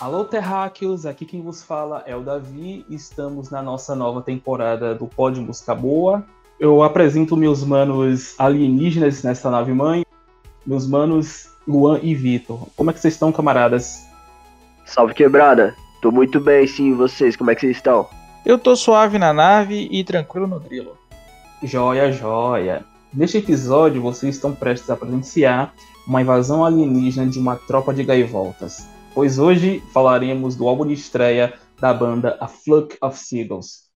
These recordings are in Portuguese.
Alô, terráqueos! Aqui quem vos fala é o Davi. Estamos na nossa nova temporada do Pod Música Boa. Eu apresento meus manos alienígenas nessa nave mãe, meus manos Luan e Vitor. Como é que vocês estão, camaradas? Salve quebrada! Tô muito bem, sim, e vocês? Como é que vocês estão? Eu tô suave na nave e tranquilo no grilo. Joia, joia! Neste episódio, vocês estão prestes a presenciar uma invasão alienígena de uma tropa de gaivotas pois hoje falaremos do álbum de estreia da banda A Flock of Seagulls.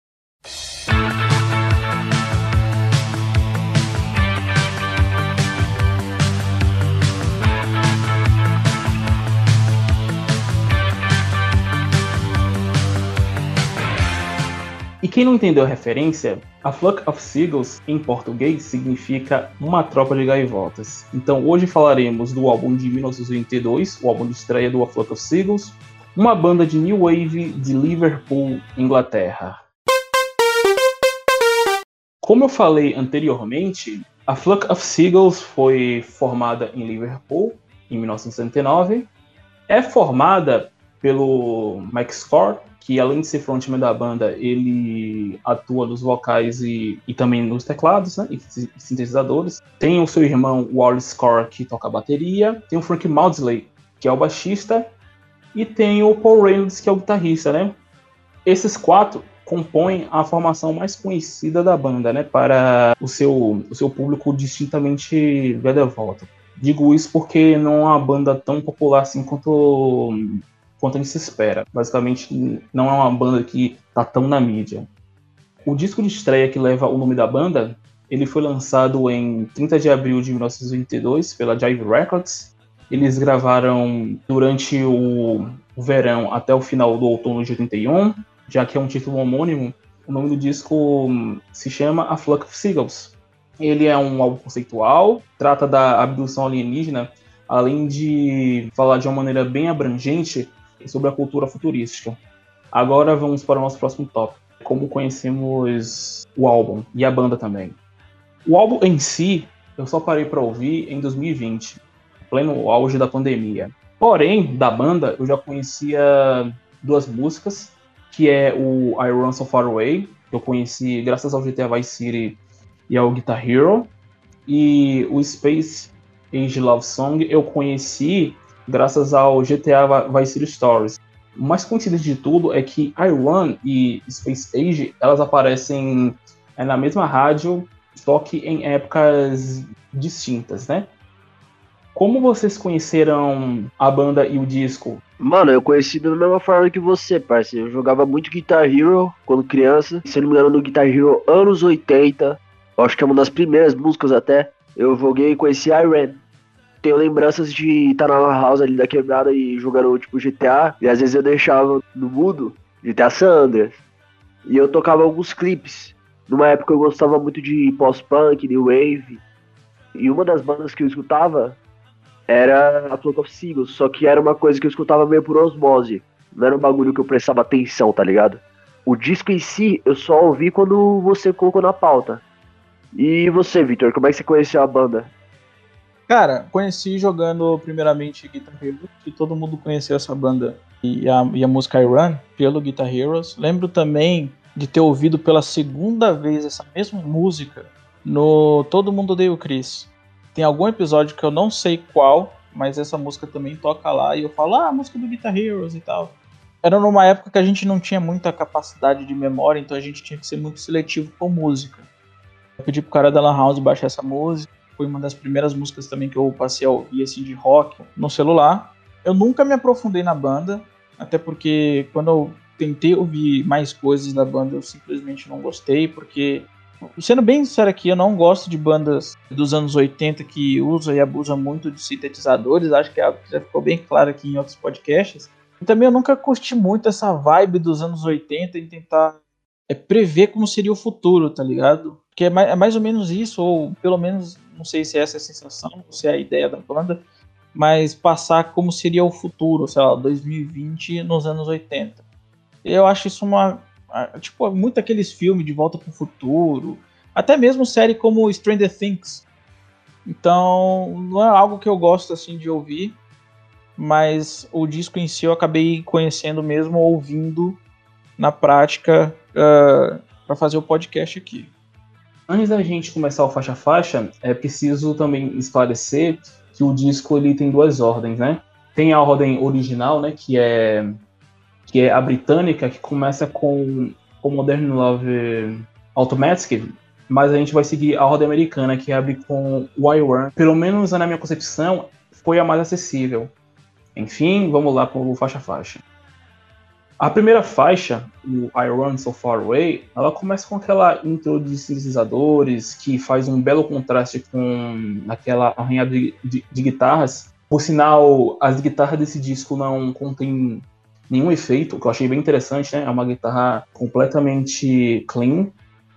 Quem não entendeu a referência, a Flock of Seagulls em português significa uma tropa de gaivotas. Então hoje falaremos do álbum de 1982, o álbum de estreia do A Flock of Seagulls, uma banda de new wave de Liverpool, Inglaterra. Como eu falei anteriormente, a Flock of Seagulls foi formada em Liverpool em 1969. É formada pelo Mike Score, que além de ser frontman da banda, ele atua nos vocais e, e também nos teclados, né, e sintetizadores. Tem o seu irmão Wallace Score, que toca a bateria. Tem o Frank Maudsley, que é o baixista. E tem o Paul Reynolds, que é o guitarrista, né? Esses quatro compõem a formação mais conhecida da banda, né? Para o seu, o seu público distintamente volta. Digo isso porque não é uma banda tão popular assim quanto quanto gente se espera. Basicamente, não é uma banda que tá tão na mídia. O disco de estreia que leva o nome da banda, ele foi lançado em 30 de abril de 1982 pela Jive Records. Eles gravaram durante o verão até o final do outono de 81, já que é um título homônimo. O nome do disco se chama A Flock of Seagulls. Ele é um álbum conceitual, trata da abdução alienígena, além de falar de uma maneira bem abrangente sobre a cultura futurística. Agora vamos para o nosso próximo tópico, como conhecemos o álbum e a banda também. O álbum em si, eu só parei para ouvir em 2020, pleno auge da pandemia. Porém, da banda, eu já conhecia duas músicas, que é o I Run So Far Away, que eu conheci graças ao GTA Vice City e ao Guitar Hero, e o Space Age Love Song eu conheci graças ao GTA Vice City Stories. O mais coincidente de tudo é que iRun e Space Age elas aparecem é, na mesma rádio, só que em épocas distintas, né? Como vocês conheceram a banda e o disco? Mano, eu conheci da mesma forma que você, parceiro. Eu jogava muito Guitar Hero quando criança. Se não me engano, no Guitar Hero anos 80. Eu acho que é uma das primeiras músicas até. Eu joguei e conheci Iron tenho lembranças de estar na house ali da quebrada e jogando tipo GTA. E às vezes eu deixava no mudo GTA Sanders. E eu tocava alguns clipes. Numa época eu gostava muito de post-punk, new wave. E uma das bandas que eu escutava era a Flock of Seagulls. Só que era uma coisa que eu escutava meio por osmose. Não era um bagulho que eu prestava atenção, tá ligado? O disco em si eu só ouvi quando você colocou na pauta. E você, Victor, como é que você conheceu a banda? Cara, conheci jogando primeiramente Guitar Hero, que todo mundo conheceu essa banda e a, e a música I Run pelo Guitar Heroes. Lembro também de ter ouvido pela segunda vez essa mesma música no Todo Mundo Odeia o Chris. Tem algum episódio que eu não sei qual, mas essa música também toca lá e eu falo, ah, a música do Guitar Heroes e tal. Era numa época que a gente não tinha muita capacidade de memória, então a gente tinha que ser muito seletivo com música. Eu pedi pro cara da Lan House baixar essa música foi uma das primeiras músicas também que eu passei a ouvir assim, de rock no celular. Eu nunca me aprofundei na banda, até porque quando eu tentei ouvir mais coisas da banda, eu simplesmente não gostei, porque sendo bem sincero aqui, eu não gosto de bandas dos anos 80 que usa e abusa muito de sintetizadores, acho que é que já ficou bem claro aqui em outros podcasts. E também eu nunca curti muito essa vibe dos anos 80 em tentar é, prever como seria o futuro, tá ligado? Que é mais, é mais ou menos isso, ou pelo menos não sei se é essa é a sensação, se é a ideia da banda, mas passar como seria o futuro, sei lá, 2020 nos anos 80. Eu acho isso uma. Tipo, muito aqueles filmes de volta para o futuro, até mesmo série como Stranger Things. Então, não é algo que eu gosto assim de ouvir, mas o disco em si eu acabei conhecendo mesmo ouvindo na prática ah, para fazer o podcast aqui. Antes da gente começar o faixa faixa, é preciso também esclarecer que o disco ele tem duas ordens, né? Tem a ordem original, né, que é que é a britânica, que começa com o Modern Love Automatic, mas a gente vai seguir a ordem americana, que abre com Why Run. Pelo menos na minha concepção, foi a mais acessível. Enfim, vamos lá com o faixa faixa. A primeira faixa, o I Run So Far Away, ela começa com aquela intro de sintetizadores que faz um belo contraste com aquela arranhada de, de, de guitarras. Por sinal, as guitarras desse disco não contêm nenhum efeito, o que eu achei bem interessante, né? É uma guitarra completamente clean,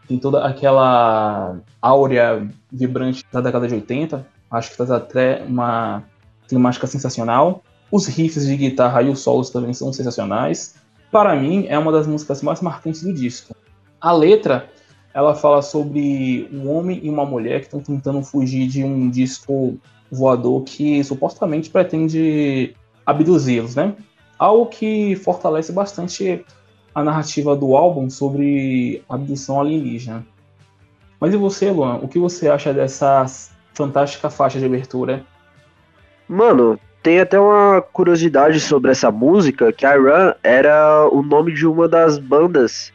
tem toda aquela áurea vibrante da década de 80. Acho que traz até uma climática sensacional. Os riffs de guitarra e os solos também são sensacionais para mim, é uma das músicas mais marcantes do disco. A letra, ela fala sobre um homem e uma mulher que estão tentando fugir de um disco voador que supostamente pretende abduzi-los, né? Algo que fortalece bastante a narrativa do álbum sobre abdução alienígena. Mas e você, Luan? O que você acha dessa fantástica faixa de abertura? Mano, tem até uma curiosidade sobre essa música, que a Run era o nome de uma das bandas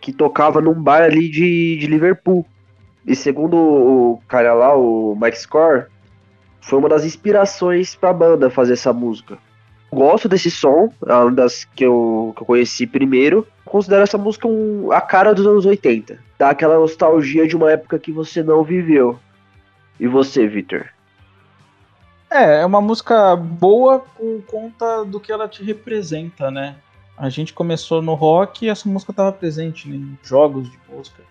que tocava num bar ali de, de Liverpool. E segundo o cara lá, o Mike Score, foi uma das inspirações pra banda fazer essa música. Gosto desse som, é uma das que eu, que eu conheci primeiro. Considero essa música um, a cara dos anos 80. Dá aquela nostalgia de uma época que você não viveu. E você, Victor? É, é uma música boa por conta do que ela te representa, né? A gente começou no rock e essa música estava presente né, em jogos de música,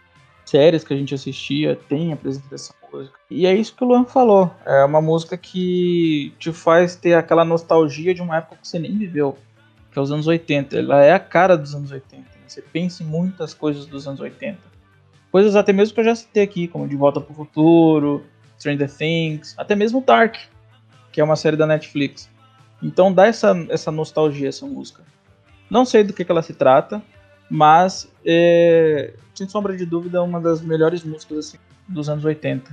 séries que a gente assistia, tem a presença dessa música. E é isso que o Luan falou. É uma música que te faz ter aquela nostalgia de uma época que você nem viveu, que é os anos 80. Ela é a cara dos anos 80. Né? Você pensa em muitas coisas dos anos 80. Coisas até mesmo que eu já citei aqui, como De Volta para o Futuro, Stranger Things, até mesmo Dark que é uma série da Netflix. Então dá essa, essa nostalgia essa música. Não sei do que, que ela se trata, mas é, sem sombra de dúvida é uma das melhores músicas assim, dos anos 80.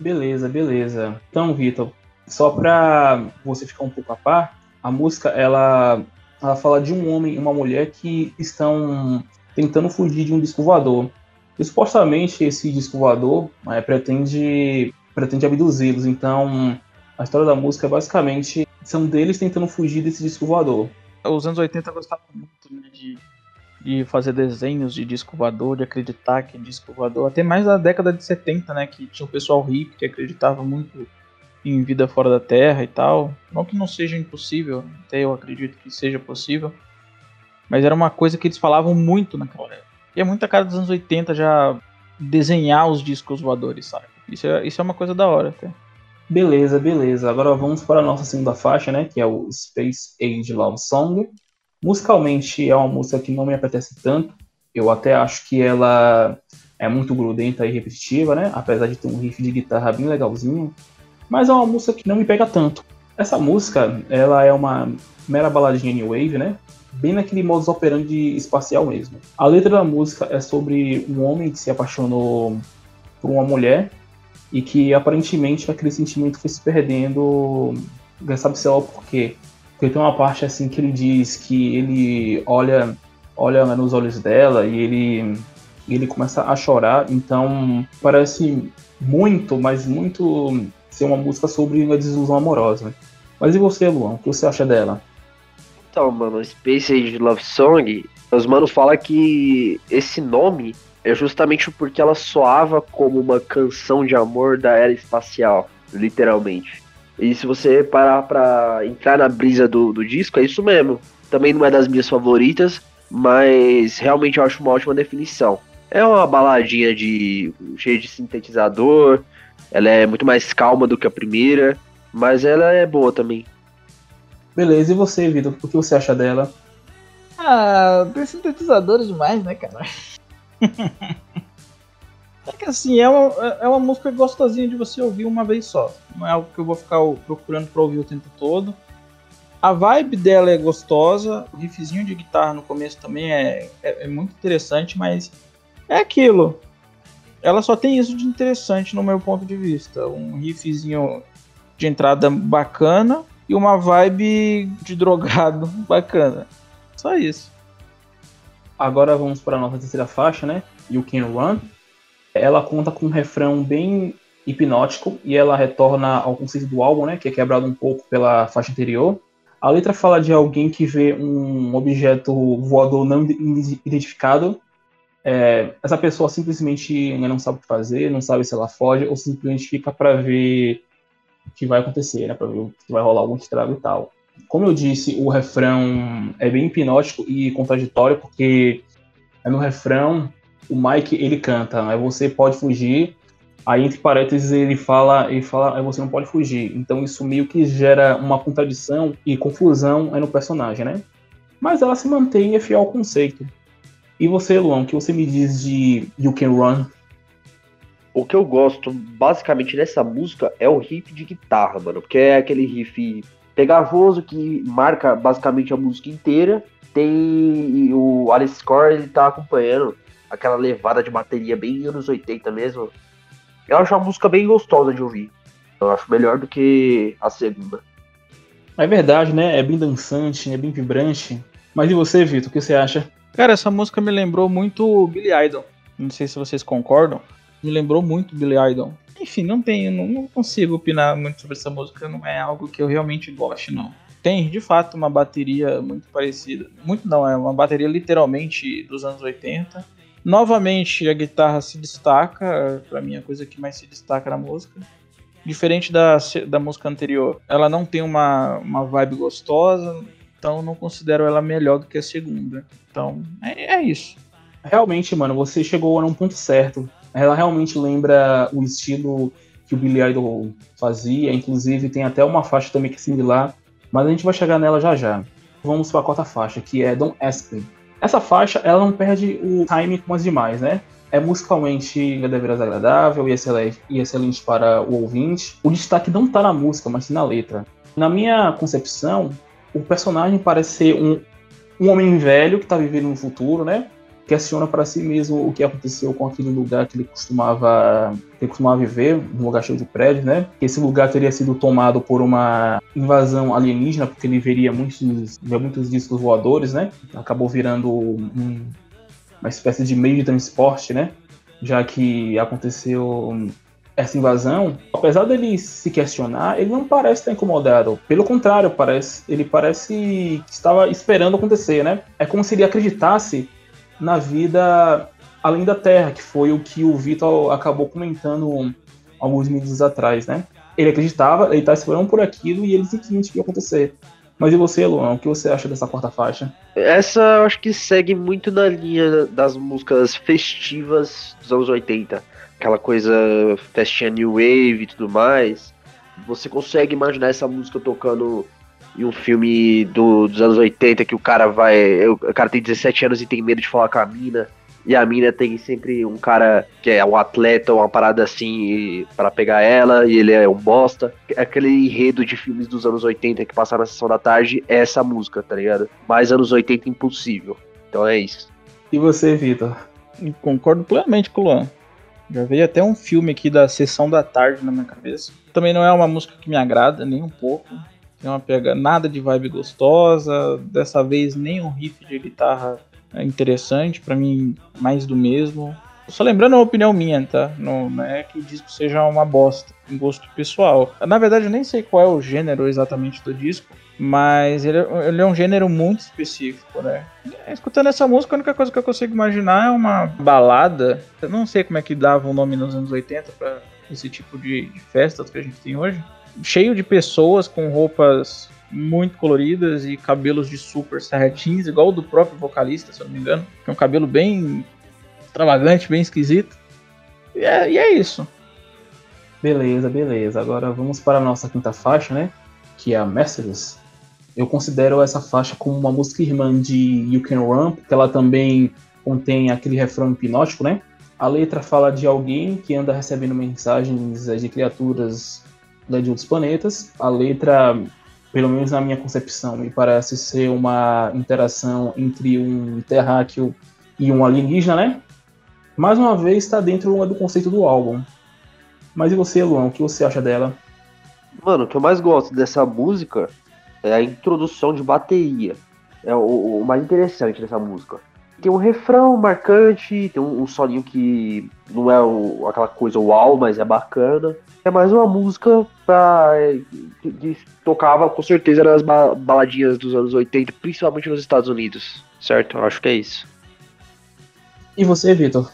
Beleza, beleza. Então, Vitor, só pra você ficar um pouco a par, a música ela, ela fala de um homem e uma mulher que estão tentando fugir de um disco voador. E supostamente esse disco voador é, pretende, pretende abduzi-los. Então a história da música é basicamente são deles tentando fugir desse disco voador. Os anos 80 gostavam muito né, de, de fazer desenhos de disco voador, de acreditar que é disco voador. Até mais da década de 70, né? Que tinha o pessoal hippie que acreditava muito em vida fora da Terra e tal. Não que não seja impossível, até eu acredito que seja possível. Mas era uma coisa que eles falavam muito naquela época. E é muita cara dos anos 80 já desenhar os discos voadores, sabe? Isso é, isso é uma coisa da hora até. Beleza, beleza. Agora vamos para a nossa segunda faixa, né? Que é o Space Age Love Song. Musicalmente é uma música que não me apetece tanto. Eu até acho que ela é muito grudenta e repetitiva, né? Apesar de ter um riff de guitarra bem legalzinho. Mas é uma música que não me pega tanto. Essa música, ela é uma mera baladinha new wave, né? Bem naquele modus operandi espacial mesmo. A letra da música é sobre um homem que se apaixonou por uma mulher e que aparentemente aquele sentimento foi se perdendo, sabe-se lá por quê. Porque tem uma parte assim que ele diz que ele olha, olha nos olhos dela e ele, ele começa a chorar, então parece muito, mas muito ser uma música sobre uma desilusão amorosa. Mas e você, Luan? O que você acha dela? Então, mano, Space Age Love Song, os manos falam que esse nome é justamente porque ela soava como uma canção de amor da era espacial, literalmente. E se você parar pra entrar na brisa do, do disco, é isso mesmo. Também não é das minhas favoritas, mas realmente eu acho uma ótima definição. É uma baladinha de cheia de sintetizador, ela é muito mais calma do que a primeira, mas ela é boa também. Beleza, e você, Vitor? O que você acha dela? Ah, tem sintetizadores demais, né, cara? É que assim, é uma, é uma música gostosinha de você ouvir uma vez só. Não é algo que eu vou ficar procurando pra ouvir o tempo todo. A vibe dela é gostosa, o riffzinho de guitarra no começo também é, é, é muito interessante, mas é aquilo. Ela só tem isso de interessante no meu ponto de vista. Um riffzinho de entrada bacana e uma vibe de drogado bacana. Só isso. Agora vamos para a nossa terceira faixa, né? You Can Run. Ela conta com um refrão bem hipnótico e ela retorna ao conceito do álbum, né? Que é quebrado um pouco pela faixa anterior. A letra fala de alguém que vê um objeto voador não identificado. É, essa pessoa simplesmente ainda não sabe o que fazer, não sabe se ela foge ou simplesmente fica para ver o que vai acontecer, né? Para ver se vai rolar algum estrago e tal. Como eu disse, o refrão é bem hipnótico e contraditório, porque no refrão o Mike ele canta, mas você pode fugir. Aí entre parênteses ele fala, ele fala, você não pode fugir. Então isso meio que gera uma contradição e confusão aí no personagem, né? Mas ela se mantém e é fiel ao conceito. E você, Luan, o que você me diz de You Can Run? O que eu gosto basicamente nessa música é o riff de guitarra, mano. Porque é aquele riff pegajoso que marca basicamente a música inteira. Tem o Alice Core, ele tá acompanhando aquela levada de bateria bem anos 80 mesmo. Eu acho a música bem gostosa de ouvir. Eu acho melhor do que a segunda. É verdade, né? É bem dançante, é bem vibrante. Mas e você, Vitor, o que você acha? Cara, essa música me lembrou muito Billy Idol. Não sei se vocês concordam. Me lembrou muito Billy Idol. Enfim, não tenho, não, não consigo opinar muito sobre essa música. Não é algo que eu realmente goste, não. Tem, de fato, uma bateria muito parecida. Muito não, é uma bateria literalmente dos anos 80 Novamente, a guitarra se destaca, para mim é a coisa que mais se destaca na música. Diferente da, da música anterior, ela não tem uma, uma vibe gostosa, então não considero ela melhor do que a segunda. Então, é, é isso. Realmente, mano, você chegou num ponto certo. Ela realmente lembra o estilo que o Billy Idol fazia, inclusive tem até uma faixa também que é similar, mas a gente vai chegar nela já já. Vamos para a quarta faixa, que é Don't Ask Me. Essa faixa, ela não perde o time com as demais, né? É musicalmente deveras agradável e excelente, e excelente para o ouvinte. O destaque não está na música, mas sim na letra. Na minha concepção, o personagem parece ser um, um homem velho que está vivendo no futuro, né? Questiona para si mesmo o que aconteceu com aquele lugar que ele costumava, que ele costumava viver, um lugar cheio de prédios, né? Esse lugar teria sido tomado por uma invasão alienígena, porque ele veria muitos, muitos discos voadores, né? Acabou virando um, uma espécie de meio de transporte, né? Já que aconteceu essa invasão, apesar dele se questionar, ele não parece estar incomodado. Pelo contrário, parece, ele parece que estava esperando acontecer, né? É como se ele acreditasse na vida além da Terra, que foi o que o Vitor acabou comentando alguns minutos atrás, né? Ele acreditava, ele estava esperando por aquilo e ele simplesmente ia acontecer. Mas e você, Luan, o que você acha dessa quarta faixa? Essa eu acho que segue muito na linha das músicas festivas dos anos 80. Aquela coisa festinha New Wave e tudo mais. Você consegue imaginar essa música tocando e um filme do, dos anos 80 que o cara vai. O cara tem 17 anos e tem medo de falar com a mina. E a mina tem sempre um cara que é um atleta ou uma parada assim para pegar ela, e ele é um bosta. Aquele enredo de filmes dos anos 80 que passaram na sessão da tarde é essa música, tá ligado? Mais anos 80 impossível. Então é isso. E você, Vitor? Concordo plenamente com o Luan. Já veio até um filme aqui da sessão da tarde na minha cabeça. Também não é uma música que me agrada nem um pouco. Tem uma pega nada de vibe gostosa. Dessa vez nem um riff de guitarra é interessante, para mim mais do mesmo. Só lembrando a opinião minha, tá? Não, não, é que o disco seja uma bosta, um gosto pessoal. Na verdade, eu nem sei qual é o gênero exatamente do disco, mas ele, ele é um gênero muito específico, né? Escutando essa música, a única coisa que eu consigo imaginar é uma balada. Eu não sei como é que dava o nome nos anos 80 para esse tipo de, de festas que a gente tem hoje cheio de pessoas com roupas muito coloridas e cabelos de super certinhos, igual o do próprio vocalista, se eu não me engano. Que é um cabelo bem extravagante, bem esquisito. E é, e é isso. Beleza, beleza. Agora vamos para a nossa quinta faixa, né? Que é a Mercedes. Eu considero essa faixa como uma música irmã de You Can Run, porque ela também contém aquele refrão hipnótico, né? A letra fala de alguém que anda recebendo mensagens de criaturas né, de outros planetas. A letra pelo menos na minha concepção, me parece ser uma interação entre um terráqueo e um alienígena, né? Mais uma vez está dentro do conceito do álbum. Mas e você, Luan, o que você acha dela? Mano, o que eu mais gosto dessa música é a introdução de bateria. É o, o mais interessante dessa música. Tem um refrão marcante, tem um, um solinho que não é o, aquela coisa uau, mas é bacana. É mais uma música pra, que, que tocava com certeza nas baladinhas dos anos 80, principalmente nos Estados Unidos, certo? Eu acho que é isso. E você, Vitor?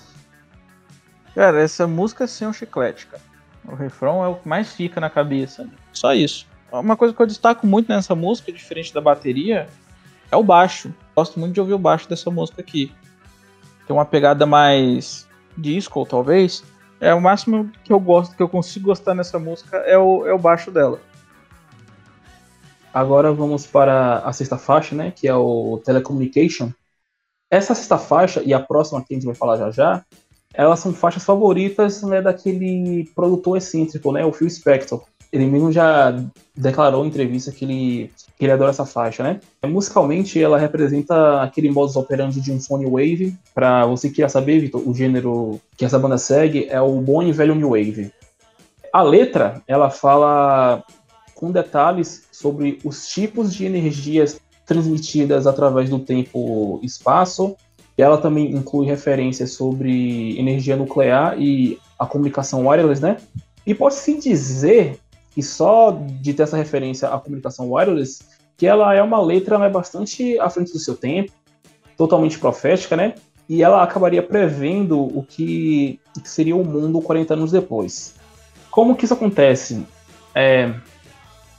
Cara, essa música é sem um chiclete, cara. O refrão é o que mais fica na cabeça. Só isso. Uma coisa que eu destaco muito nessa música, diferente da bateria, é o baixo. Gosto muito de ouvir o baixo dessa música aqui. Tem uma pegada mais disco, talvez. É o máximo que eu gosto, que eu consigo gostar nessa música é o, é o baixo dela. Agora vamos para a sexta faixa, né? Que é o Telecommunication. Essa sexta faixa e a próxima que a gente vai falar já já, elas são faixas favoritas né, daquele produtor excêntrico, né? O Phil Spector ele mesmo já declarou em entrevista que ele, que ele adora essa faixa, né? Musicalmente, ela representa aquele modus operandi de um phone wave. Para você que quer saber, Vitor, o gênero que essa banda segue é o bom e velho new wave. A letra, ela fala com detalhes sobre os tipos de energias transmitidas através do tempo e espaço. Ela também inclui referências sobre energia nuclear e a comunicação wireless, né? E pode-se dizer e só de ter essa referência à comunicação wireless, que ela é uma letra né, bastante à frente do seu tempo, totalmente profética, né? E ela acabaria prevendo o que, seria o mundo 40 anos depois. Como que isso acontece? É,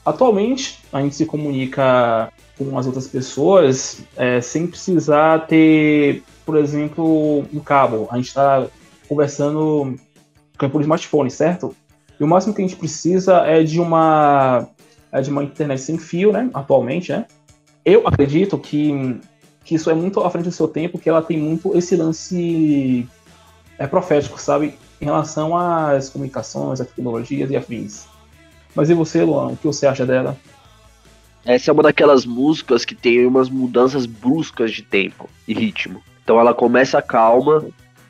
atualmente, a gente se comunica com as outras pessoas é, sem precisar ter, por exemplo, um cabo. A gente está conversando por smartphone, certo? O máximo que a gente precisa é de uma, é de uma internet sem fio, né? Atualmente, né? Eu acredito que, que isso é muito à frente do seu tempo, que ela tem muito esse lance é, profético, sabe? Em relação às comunicações, às tecnologias e afins. Mas e você, Luan? O que você acha dela? Essa é uma daquelas músicas que tem umas mudanças bruscas de tempo e ritmo. Então ela começa calma,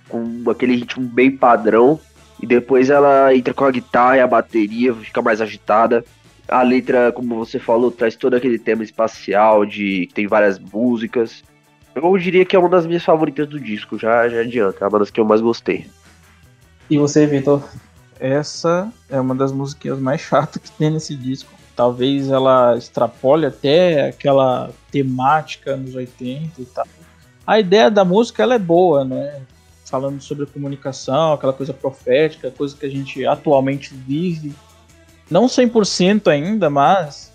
com aquele ritmo bem padrão, e depois ela entra com a guitarra e a bateria, fica mais agitada. A letra, como você falou, traz todo aquele tema espacial de que tem várias músicas. Eu diria que é uma das minhas favoritas do disco, já, já adianta, é uma das que eu mais gostei. E você, Vitor? Essa é uma das musiquinhas mais chatas que tem nesse disco. Talvez ela extrapole até aquela temática nos 80 e tal. A ideia da música ela é boa, né? Falando sobre comunicação, aquela coisa profética, coisa que a gente atualmente vive. Não 100% ainda, mas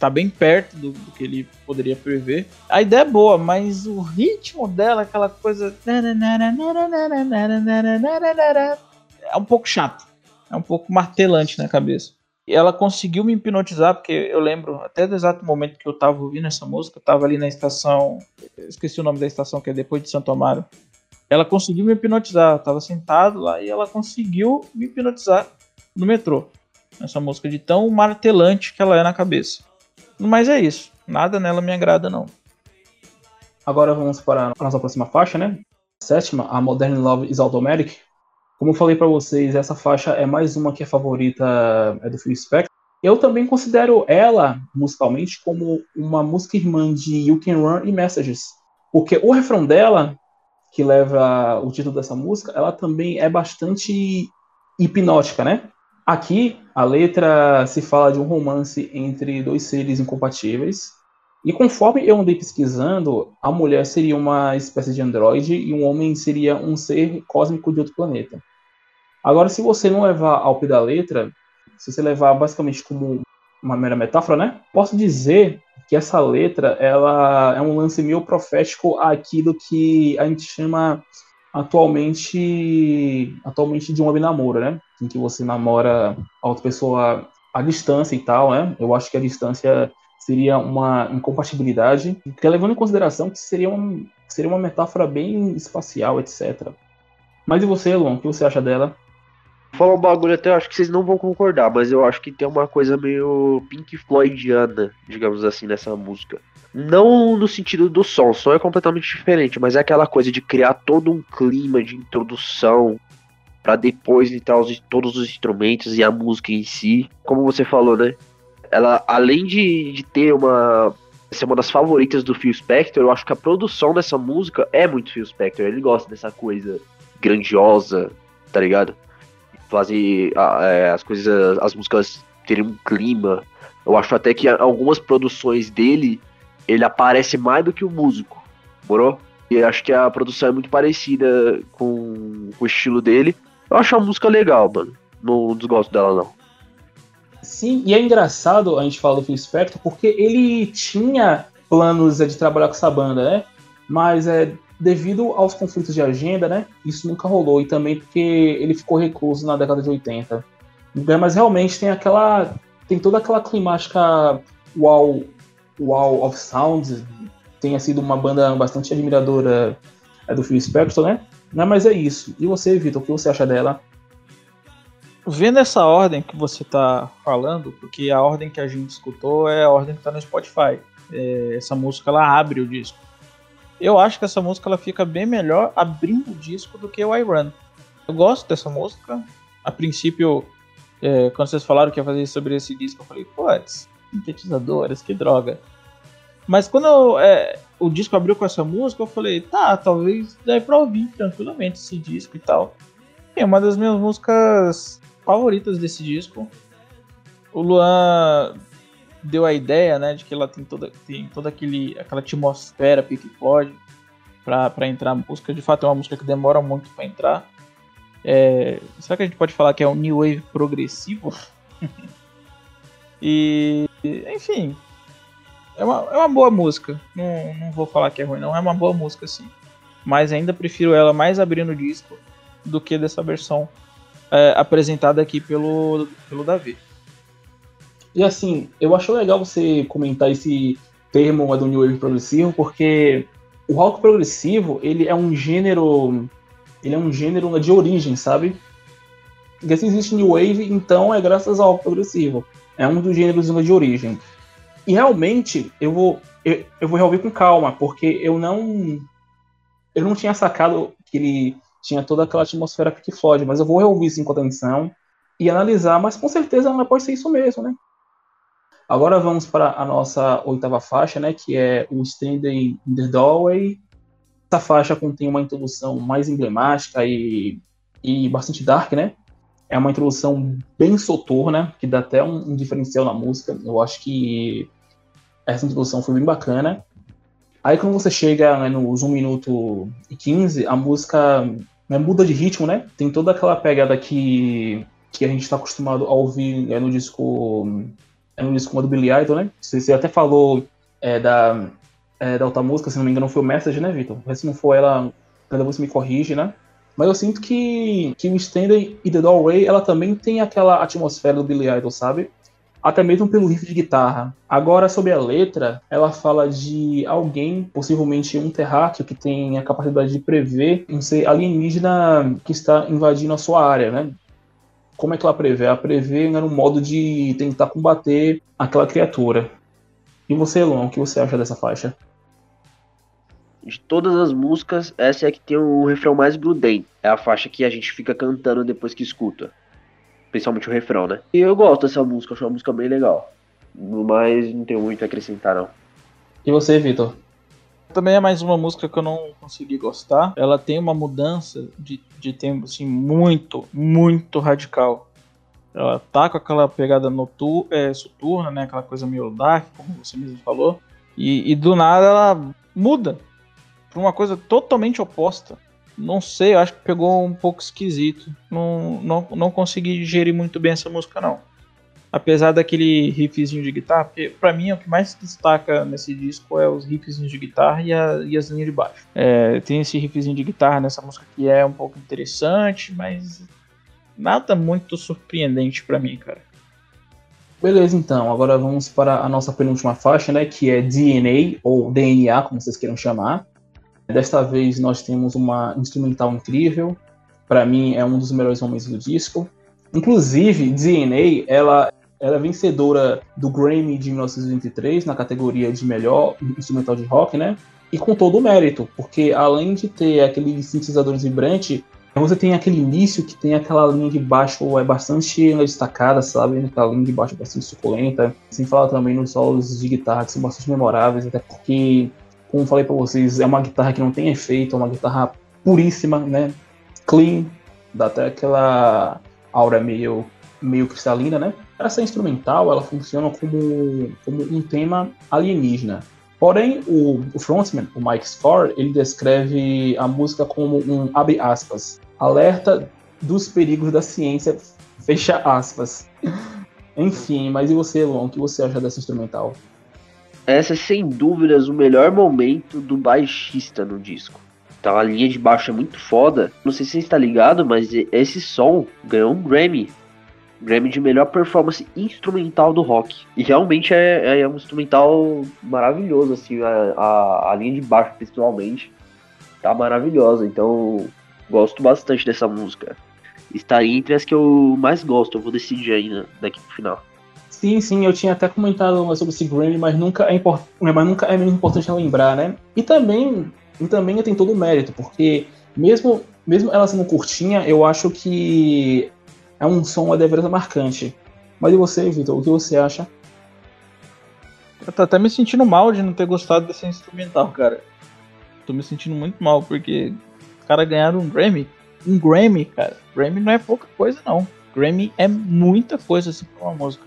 tá bem perto do, do, que ele poderia prever. A ideia é boa, mas o ritmo dela, aquela coisa. É um pouco chato. É um pouco martelante na cabeça. E ela conseguiu me hipnotizar, porque eu lembro até do exato momento que eu tava ouvindo essa música, eu tava ali na estação. Esqueci o nome da estação, que é depois de Santo Amaro ela conseguiu me hipnotizar. Eu tava sentado lá e ela conseguiu me hipnotizar no metrô. Essa música de tão martelante que ela é na cabeça. Mas é isso. Nada nela me agrada, não. Agora vamos para a nossa próxima faixa, né? Sétima, a Modern Love is Automatic. Como eu falei para vocês, essa faixa é mais uma que é favorita é do Phil Spector. Eu também considero ela, musicalmente, como uma música irmã de You Can Run e Messages. Porque o refrão dela que leva o título dessa música, ela também é bastante hipnótica, né? Aqui, a letra se fala de um romance entre dois seres incompatíveis. E conforme eu andei pesquisando, a mulher seria uma espécie de androide e o homem seria um ser cósmico de outro planeta. Agora, se você não levar ao pé da letra, se você levar basicamente como uma mera metáfora, né? Posso dizer que essa letra ela é um lance meio profético àquilo que a gente chama atualmente atualmente de um web namoro, né? Em que você namora a outra pessoa à distância e tal, né? Eu acho que a distância seria uma incompatibilidade, que levando em consideração que seria, um, seria uma metáfora bem espacial, etc. Mas e você, Luan, o que você acha dela? Falar um bagulho até, acho que vocês não vão concordar, mas eu acho que tem uma coisa meio Pink Floydiana, digamos assim, nessa música. Não no sentido do som, o som é completamente diferente, mas é aquela coisa de criar todo um clima de introdução para depois entrar os, todos os instrumentos e a música em si. Como você falou, né? Ela, além de, de ter uma ser uma das favoritas do Phil Spector, eu acho que a produção dessa música é muito Phil Spector. Ele gosta dessa coisa grandiosa, tá ligado? Fazer é, as coisas, as músicas terem um clima. Eu acho até que algumas produções dele, ele aparece mais do que o músico, morou? E acho que a produção é muito parecida com, com o estilo dele. Eu acho a música legal, mano. Não desgosto dela, não. Sim, e é engraçado a gente falar do Phil Spector porque ele tinha planos de trabalhar com essa banda, né? Mas é, devido aos conflitos de agenda, né? Isso nunca rolou. E também porque ele ficou recluso na década de 80. Mas realmente tem aquela. Tem toda aquela climática Wall, Wall of Sound. Tenha sido uma banda bastante admiradora é, do Phil Spector, né? Mas é isso. E você, Vitor, o que você acha dela? Vendo essa ordem que você tá falando, porque a ordem que a gente escutou é a ordem que tá no Spotify. É, essa música ela abre o disco. Eu acho que essa música ela fica bem melhor abrindo o disco do que o I Run. Eu gosto dessa música. A princípio, é, quando vocês falaram que ia fazer sobre esse disco, eu falei, putz, sintetizadores, que droga. Mas quando eu, é, o disco abriu com essa música, eu falei, tá, talvez dê pra ouvir tranquilamente esse disco e tal. É uma das minhas músicas favoritas desse disco. O Luan deu a ideia, né, de que ela tem toda, tem toda aquele, aquela atmosfera Pink Floyd para entrar a música. De fato, é uma música que demora muito para entrar. É, será que a gente pode falar que é um new wave progressivo? e, enfim, é uma, é uma boa música. Não, não vou falar que é ruim, não. É uma boa música, sim. Mas ainda prefiro ela mais abrindo o disco do que dessa versão é, apresentada aqui pelo, pelo Davi. E assim, eu acho legal você comentar esse termo do New Wave progressivo, porque o rock progressivo, ele é um gênero, ele é um gênero de origem, sabe? Porque se existe New Wave, então é graças ao rock progressivo. É um dos gêneros de origem. E realmente, eu vou, eu, eu vou reouvir com calma, porque eu não, eu não tinha sacado que ele tinha toda aquela atmosfera Pink Floyd, mas eu vou reouvir isso com atenção e analisar, mas com certeza não pode ser isso mesmo, né? Agora vamos para a nossa oitava faixa, né, que é o Standing in the Doorway. Essa faixa contém uma introdução mais emblemática e, e bastante dark, né? É uma introdução bem soturna, que dá até um, um diferencial na música. Eu acho que essa introdução foi bem bacana. Aí quando você chega né, nos 1 minuto e 15, a música né, muda de ritmo, né? Tem toda aquela pegada que, que a gente está acostumado a ouvir é, no disco é no disco do Billy Idol, né? Você, até falou é, da, é, da outra música, se não me engano foi o Message, né, Vitor? Se não for ela, cada vez me corrige, né? Mas eu sinto que, que o Stand e The Doorway, ela também tem aquela atmosfera do Billy Idol, sabe? até mesmo pelo riff de guitarra. Agora, sobre a letra, ela fala de alguém, possivelmente um terráqueo, que tem a capacidade de prever um ser alienígena que está invadindo a sua área, né? Como é que ela prevê? Ela prevê né, no modo de tentar combater aquela criatura. E você, Luan, o que você acha dessa faixa? De todas as músicas, essa é a que tem o refrão mais grudento. É a faixa que a gente fica cantando depois que escuta principalmente o refrão, né? E eu gosto dessa música, acho uma música bem legal. Mas não tenho muito a acrescentar, não. E você, Vitor? Também é mais uma música que eu não consegui gostar. Ela tem uma mudança de, de tempo, assim, muito, muito radical. Ela tá com aquela pegada notu é, soturna, né? Aquela coisa meio dark, como você mesmo falou. E, e do nada ela muda pra uma coisa totalmente oposta não sei, acho que pegou um pouco esquisito. Não, não, não consegui digerir muito bem essa música, não. Apesar daquele riffzinho de guitarra, porque pra mim é o que mais destaca nesse disco é os riffzinhos de guitarra e, a, e as linhas de baixo. É, tem esse riffzinho de guitarra nessa música que é um pouco interessante, mas nada muito surpreendente para mim, cara. Beleza, então. Agora vamos para a nossa penúltima faixa, né? Que é DNA, ou DNA, como vocês queiram chamar. Desta vez nós temos uma instrumental incrível. Para mim é um dos melhores momentos do disco. Inclusive, DNA, ela, ela é vencedora do Grammy de 1923 na categoria de melhor instrumental de rock, né? E com todo o mérito, porque além de ter aquele sintetizador vibrante, você tem aquele início que tem aquela linha de baixo é bastante destacada, sabe? Aquela linha de baixo bastante suculenta. Sem falar também nos solos de guitarra que são bastante memoráveis, até porque, como falei para vocês, é uma guitarra que não tem efeito, é uma guitarra puríssima, né? Clean, dá até aquela aura meio, meio cristalina, né? Essa instrumental, ela funciona como, como um tema alienígena. Porém, o, o frontman, o Mike Score, ele descreve a música como um, abre aspas, alerta dos perigos da ciência, fecha aspas. Enfim, mas e você, Luan, o que você acha dessa instrumental? Essa é sem dúvidas o melhor momento do baixista no disco. Então a linha de baixo é muito foda. Não sei se você está ligado, mas esse som ganhou um Grammy Grammy de melhor performance instrumental do rock. E realmente é, é um instrumental maravilhoso, assim, a, a, a, linha de baixo, principalmente, tá maravilhosa. Então, gosto bastante dessa música. Estaria entre as que eu mais gosto, eu vou decidir ainda daqui pro final. Sim, sim, eu tinha até comentado sobre esse Grammy, mas nunca é, import... mas nunca é menos importante lembrar, né? E também, e também tem todo o mérito, porque mesmo, mesmo ela sendo curtinha, eu acho que é um som deveras marcante. Mas e você, Vitor, o que você acha? Eu tô até me sentindo mal de não ter gostado desse instrumental, cara. Tô me sentindo muito mal, porque os caras ganharam um Grammy. Um Grammy, cara. Grammy não é pouca coisa, não. Grammy é muita coisa assim pra uma música.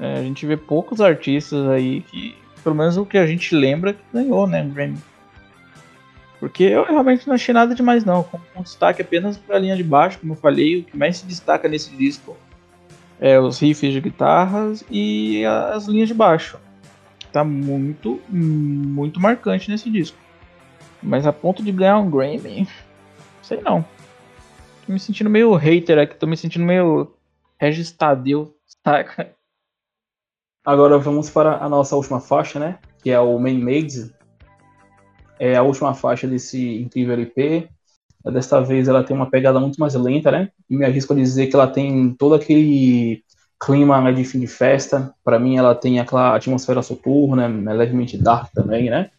É, a gente vê poucos artistas aí que, pelo menos o que a gente lembra, que ganhou, né, um Grammy. Porque eu realmente não achei nada demais não, com um destaque apenas para a linha de baixo, como eu falei, o que mais se destaca nesse disco é os riffs de guitarras e as linhas de baixo. Tá muito, muito marcante nesse disco. Mas a ponto de ganhar um Grammy, sei não. Tô me sentindo meio hater aqui, tô me sentindo meio Regis Tadeu, saca? Agora vamos para a nossa última faixa, né? Que é o Main Made, é a última faixa desse incrível LP. Desta vez ela tem uma pegada muito mais lenta, né? E me arrisco a dizer que ela tem todo aquele clima né, de fim de festa. Para mim, ela tem aquela atmosfera soturna, é levemente dark também, né?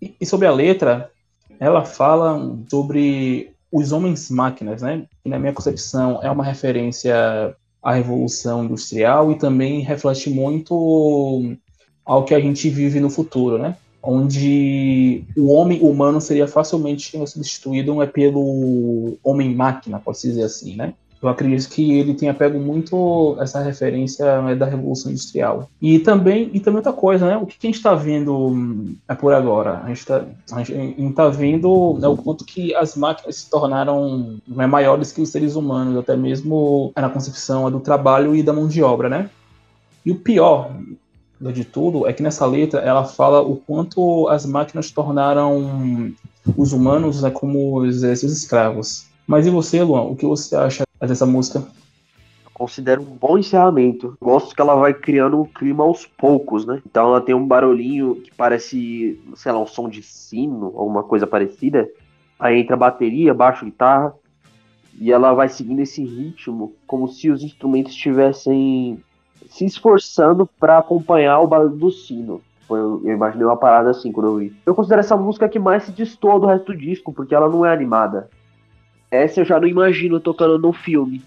E, e sobre a letra, ela fala sobre os homens máquinas, né? Que na minha concepção é uma referência à revolução industrial e também reflete muito ao que a gente vive no futuro, né? Onde o homem humano seria facilmente substituído é pelo homem-máquina, pode-se dizer assim, né? Eu acredito que ele tenha pego muito essa referência né, da Revolução Industrial. E também, e também outra coisa, né? O que, a gente está vendo hum, é por agora? A gente está tá vendo né, o quanto que as máquinas se tornaram né, maiores que os seres humanos, até mesmo na concepção do trabalho e da mão de obra, né? E o pior, de tudo é que nessa letra ela fala o quanto as máquinas tornaram os humanos né, como os, esses escravos. Mas e você, Luan? O que você acha dessa música? considero um bom encerramento. Gosto que ela vai criando um clima aos poucos, né? Então ela tem um barulhinho que parece, sei lá, um som de sino, alguma coisa parecida. Aí entra bateria, baixo, guitarra. E ela vai seguindo esse ritmo como se os instrumentos estivessem se esforçando para acompanhar o barulho do sino. Eu, eu imaginei uma parada assim quando eu vi. Eu considero essa música que mais se destoa do resto do disco, porque ela não é animada. Essa eu já não imagino tocando num filme,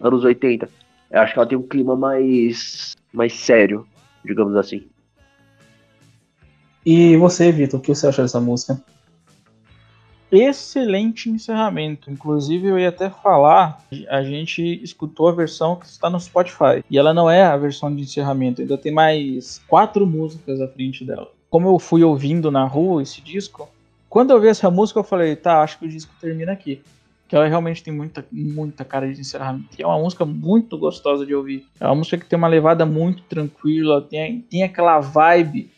anos 80. Eu acho que ela tem um clima mais, mais sério, digamos assim. E você, Vitor, o que você acha dessa música? Excelente encerramento. Inclusive, eu ia até falar, a gente escutou a versão que está no Spotify. E ela não é a versão de encerramento, ainda tem mais quatro músicas à frente dela. Como eu fui ouvindo na rua esse disco, quando eu vi essa música, eu falei, tá, acho que o disco termina aqui. Que ela realmente tem muita, muita cara de encerramento. E é uma música muito gostosa de ouvir. É uma música que tem uma levada muito tranquila, tem, tem aquela vibe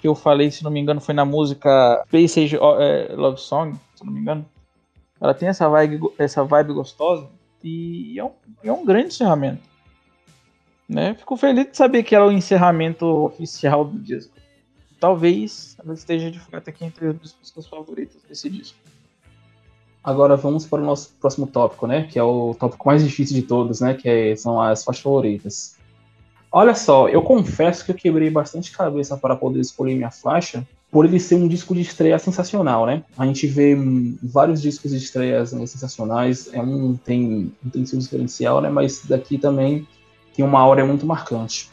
que eu falei, se não me engano, foi na música Space Age é, Love Song, se não me engano. Ela tem essa vibe, essa vibe gostosa e é um, é um grande encerramento. Né? Fico feliz de saber que é o encerramento oficial do disco. Talvez ela esteja de fato aqui entre as músicas favoritas desse disco. Agora vamos para o nosso próximo tópico, né? Que é o tópico mais difícil de todos, né? Que é, são as faixas favoritas. Olha só, eu confesso que eu quebrei bastante cabeça para poder escolher minha faixa, por ele ser um disco de estreia sensacional, né? A gente vê vários discos de estreias né, sensacionais, é um tem, um tem seu diferencial, né? Mas daqui também tem uma aura muito marcante,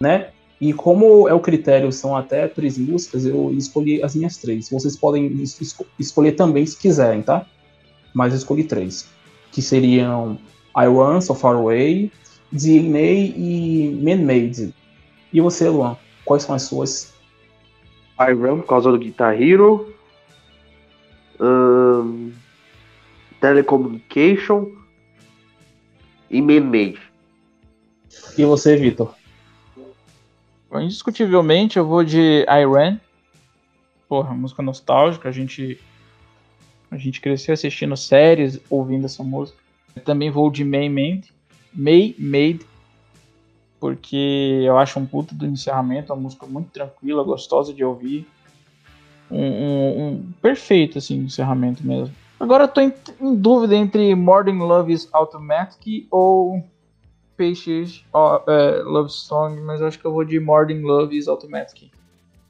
né? E como é o critério, são até três músicas, eu escolhi as minhas três. Vocês podem es escolher também se quiserem, tá? Mas eu escolhi três, que seriam I Run So Far Away, DNA e Man-Made. E você, Luan, quais são as suas? I Run por causa do Guitar Hero. Um, telecommunication e Man-Made. E você, Vitor? Indiscutivelmente eu vou de Iran. Porra, música nostálgica, a gente a gente cresceu assistindo séries, ouvindo essa música. Eu também vou de May Made, May Made, porque eu acho um puta do encerramento, uma música muito tranquila, gostosa de ouvir. Um, um, um perfeito, assim, encerramento mesmo. Agora eu tô em, em, dúvida entre Modern Love is Automatic ou Peixes uh, Love Song, mas acho que eu vou de Modern Love is Automatic.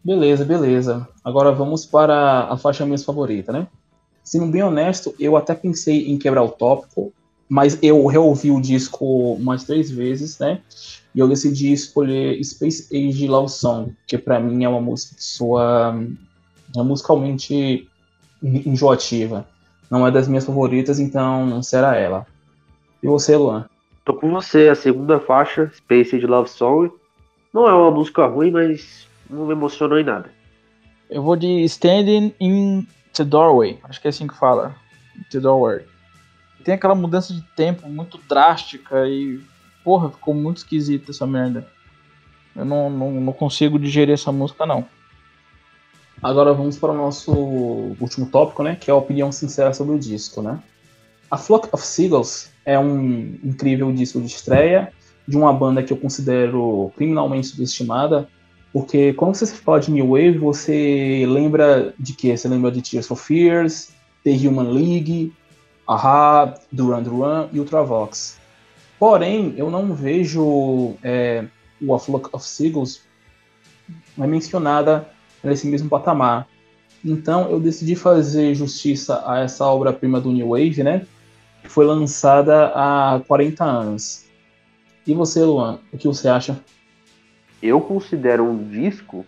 Beleza, beleza. Agora vamos para a faixa minha favorita, né? Sendo bem honesto, eu até pensei em quebrar o tópico, mas eu reouvi o disco mais três vezes, né? E eu decidi escolher Space Age Love Song, que para mim é uma música que soa é musicalmente enjoativa. Não é das minhas favoritas, então será ela. E você, Luan? Tô com você, a segunda faixa, Space Age Love Song. Não é uma música ruim, mas não me emocionou em nada. Eu vou de Standing in The Doorway, acho que é assim que fala. The Doorway. Tem aquela mudança de tempo muito drástica e, porra, ficou muito esquisita essa merda. Eu não, não, não consigo digerir essa música, não. Agora vamos para o nosso último tópico, né? Que é a opinião sincera sobre o disco, né? A Flock of Seagulls é um incrível disco de estreia de uma banda que eu considero criminalmente subestimada, porque quando você fala de New Wave, você lembra de quê? Você lembra de Tears for Fears, The Human League, Aha, Duran Duran e Ultravox. Porém, eu não vejo é, o A Flock of Seagulls é mencionada nesse mesmo patamar. Então eu decidi fazer justiça a essa obra-prima do New Wave, né? Que foi lançada há 40 anos. E você, Luan, o que você acha? eu considero um disco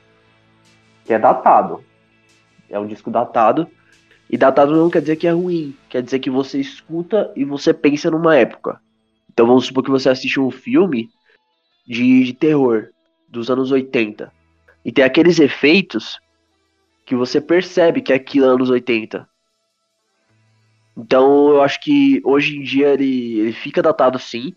que é datado. É um disco datado. E datado não quer dizer que é ruim. Quer dizer que você escuta e você pensa numa época. Então vamos supor que você assiste um filme de, de terror dos anos 80. E tem aqueles efeitos que você percebe que é aquilo anos 80. Então eu acho que hoje em dia ele, ele fica datado sim.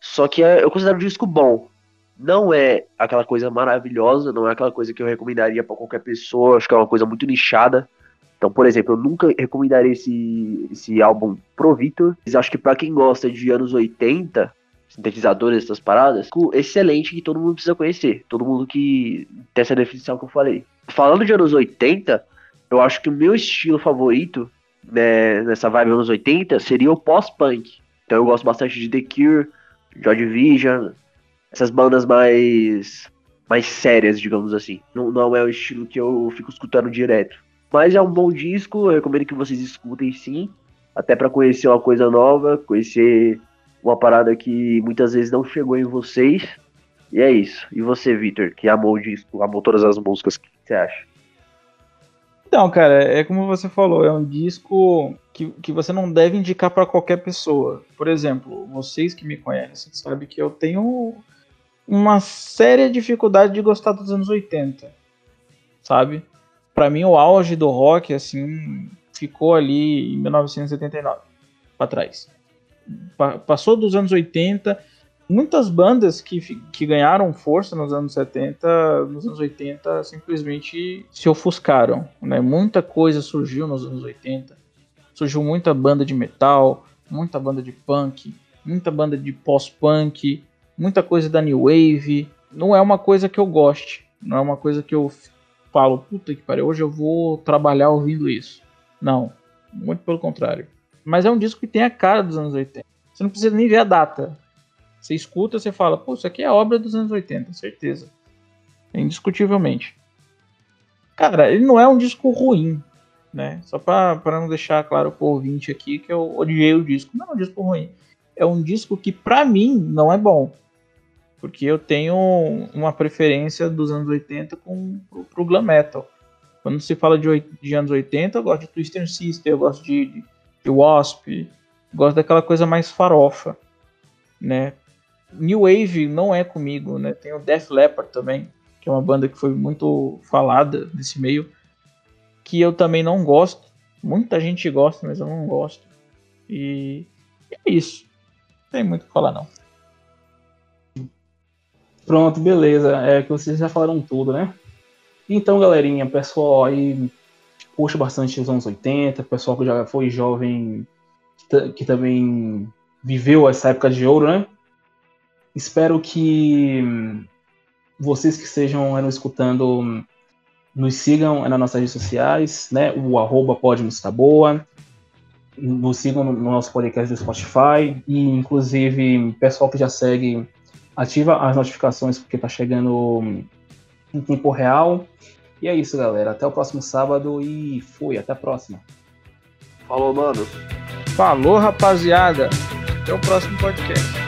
Só que é, eu considero um disco bom não é aquela coisa maravilhosa, não é aquela coisa que eu recomendaria para qualquer pessoa, acho que é uma coisa muito nichada. Então, por exemplo, eu nunca recomendaria esse, esse álbum pro Victor, mas acho que para quem gosta de anos 80, sintetizadores, essas paradas, excelente que todo mundo precisa conhecer, todo mundo que tem essa definição que eu falei. Falando de anos 80, eu acho que o meu estilo favorito né, nessa vibe anos 80 seria o pós-punk. Então eu gosto bastante de The Cure, Joy Division, essas bandas mais mais sérias, digamos assim. Não, não é o estilo que eu fico escutando direto. Mas é um bom disco, eu recomendo que vocês escutem sim, até para conhecer uma coisa nova, conhecer uma parada que muitas vezes não chegou em vocês. E é isso. E você, Victor, que amou o disco, amou todas as músicas, o que você acha? Então, cara, é como você falou, é um disco que, que você não deve indicar para qualquer pessoa. Por exemplo, vocês que me conhecem sabem que eu tenho uma séria dificuldade de gostar dos anos 80, sabe? Para mim, o auge do rock, assim, ficou ali em 1979, para trás. Pa passou dos anos 80, muitas bandas que, que ganharam força nos anos 70, nos anos 80, simplesmente se ofuscaram, né? Muita coisa surgiu nos anos 80, surgiu muita banda de metal, muita banda de punk, muita banda de pós-punk, muita coisa da New Wave. Não é uma coisa que eu goste. Não é uma coisa que eu falo, puta que pariu, hoje eu vou trabalhar ouvindo isso. Não, muito pelo contrário. Mas é um disco que tem a cara dos anos 80. Você não precisa nem ver a data. Você escuta, você fala, pô, isso aqui é obra dos anos 80, certeza. Indiscutivelmente. Cara, ele não é um disco ruim, né? Só para não deixar claro pro ouvinte aqui que eu odiei o disco. Não é um disco ruim. É um disco que, para mim, não é bom. Porque eu tenho uma preferência dos anos 80 com, pro, pro glam metal. Quando se fala de, de anos 80, eu gosto de Twister Sister, eu gosto de, de, de Wasp, gosto daquela coisa mais farofa, né? New Wave não é comigo, né? Tem o Def Leppard também, que é uma banda que foi muito falada nesse meio, que eu também não gosto. Muita gente gosta, mas eu não gosto. E é isso. Não tem muito o que falar, não. Pronto, beleza. É que vocês já falaram tudo, né? Então, galerinha, pessoal aí puxa bastante os anos 80, pessoal que já foi jovem, que, também viveu essa época de ouro, né? Espero que vocês que estejam nos escutando nos sigam nas nossas redes sociais, né? O arroba pode música boa. Nos sigam no nosso podcast do Spotify. E, inclusive, pessoal que já segue, ativa as notificações porque tá chegando em tempo real. E é isso, galera. Até o próximo sábado e fui. Até a próxima. Falou, mano. Falou, rapaziada. Até o próximo podcast.